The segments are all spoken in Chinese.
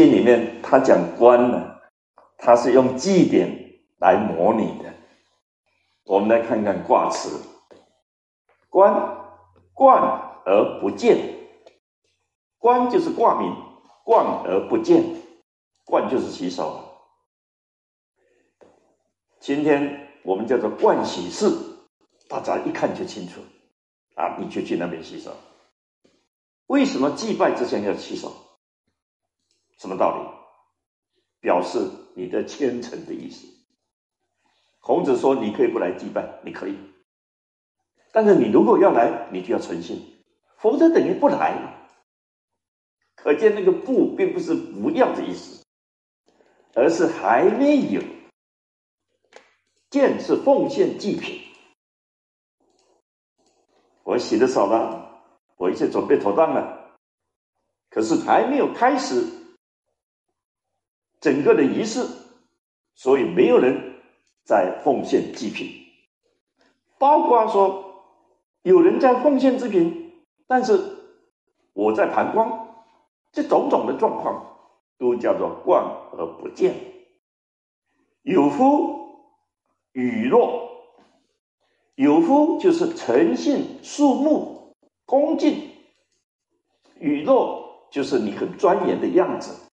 经里面他讲观呢，他是用祭典来模拟的。我们来看看卦辞：观，观而不见。观就是卦名，观而不见，观就是洗手。今天我们叫做盥洗室，大家一看就清楚。啊，你就去那边洗手。为什么祭拜之前要洗手？什么道理？表示你的虔诚的意思。孔子说：“你可以不来祭拜，你可以，但是你如果要来，你就要诚信，否则等于不来。”可见那个“不”并不是不要的意思，而是还没有。见是奉献祭品，我洗的手了，我一切准备妥当了，可是还没有开始整个的仪式，所以没有人在奉献祭品。包括说有人在奉献祭品，但是我在旁观。这种种的状况都叫做观而不见。有夫与若，有夫就是诚信肃穆恭敬，与若就是你很庄严的样子，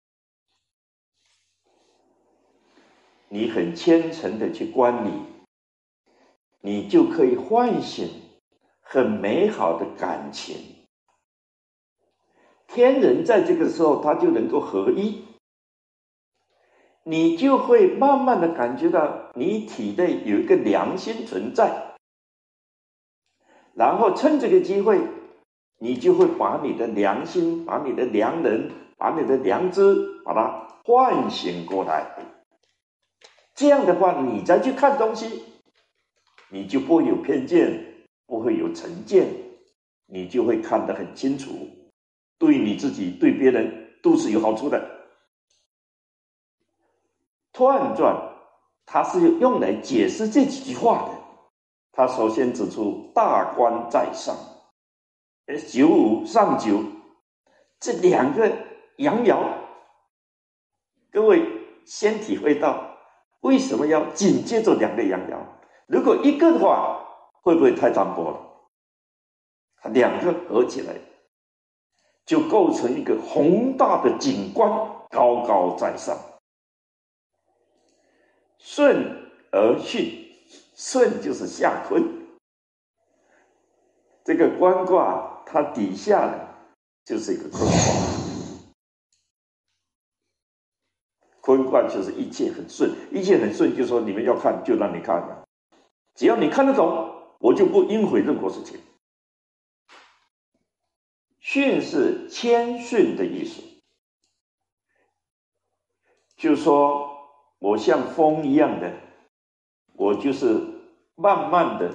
你很虔诚的去观礼，你就可以唤醒很美好的感情。天人在这个时候，他就能够合一，你就会慢慢的感觉到你体内有一个良心存在，然后趁这个机会，你就会把你的良心、把你的良人、把你的良知，把它唤醒过来。这样的话，你再去看东西，你就不会有偏见，不会有成见，你就会看得很清楚。对你自己、对别人都是有好处的。《彖传》它是用来解释这几句话的。他首先指出“大观在上”，呃，“九五上九”这两个阳爻，各位先体会到为什么要紧接着两个阳爻？如果一个的话，会不会太单薄了？它两个合起来。就构成一个宏大的景观，高高在上。顺而巽，顺就是下坤。这个官卦它底下呢，就是一个坤卦。坤卦就是一切很顺，一切很顺，就是说你们要看就让你看了，只要你看得懂，我就不应悔任何事情。训是谦逊的意思，就是说我像风一样的，我就是慢慢的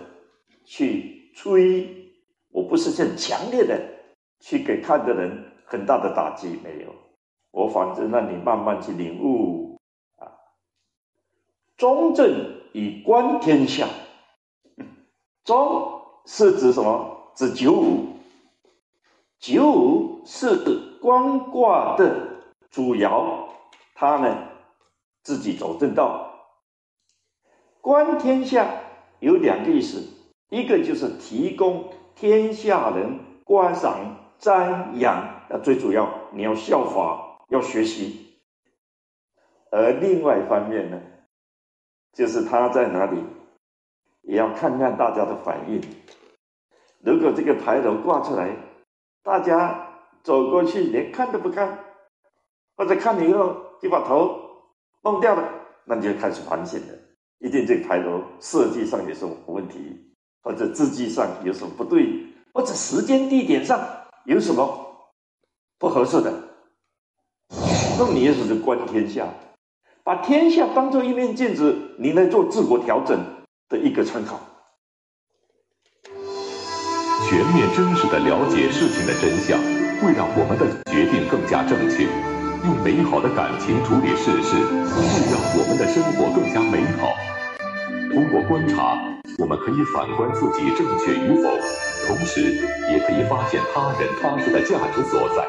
去吹，我不是很强烈的去给看的人很大的打击，没有，我反正让你慢慢去领悟啊。中正以观天下，中是指什么？指九五。九五是官卦的主爻，他呢自己走正道。观天下有两个意思，一个就是提供天下人观赏瞻仰，那最主要你要效法，要学习。而另外一方面呢，就是他在哪里，也要看看大家的反应。如果这个牌楼挂出来，大家走过去，连看都不看，或者看了以后就把头弄掉了，那你就开始反省了。一定这个牌楼设计上有什么问题，或者字迹上有什么不对，或者时间地点上有什么不合适的。那你也是观天下，把天下当做一面镜子，你来做自我调整的一个参考。全面真实的了解事情的真相，会让我们的决定更加正确。用美好的感情处理事事，会让我们的生活更加美好。通过观察，我们可以反观自己正确与否，同时也可以发现他人他事的价值所在。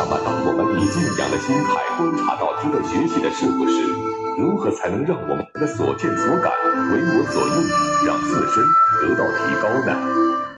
那么，当我们以静养的心态观察到值得学习的事物时，如何才能让我们的所见所感为我所用，让自身得到提高呢？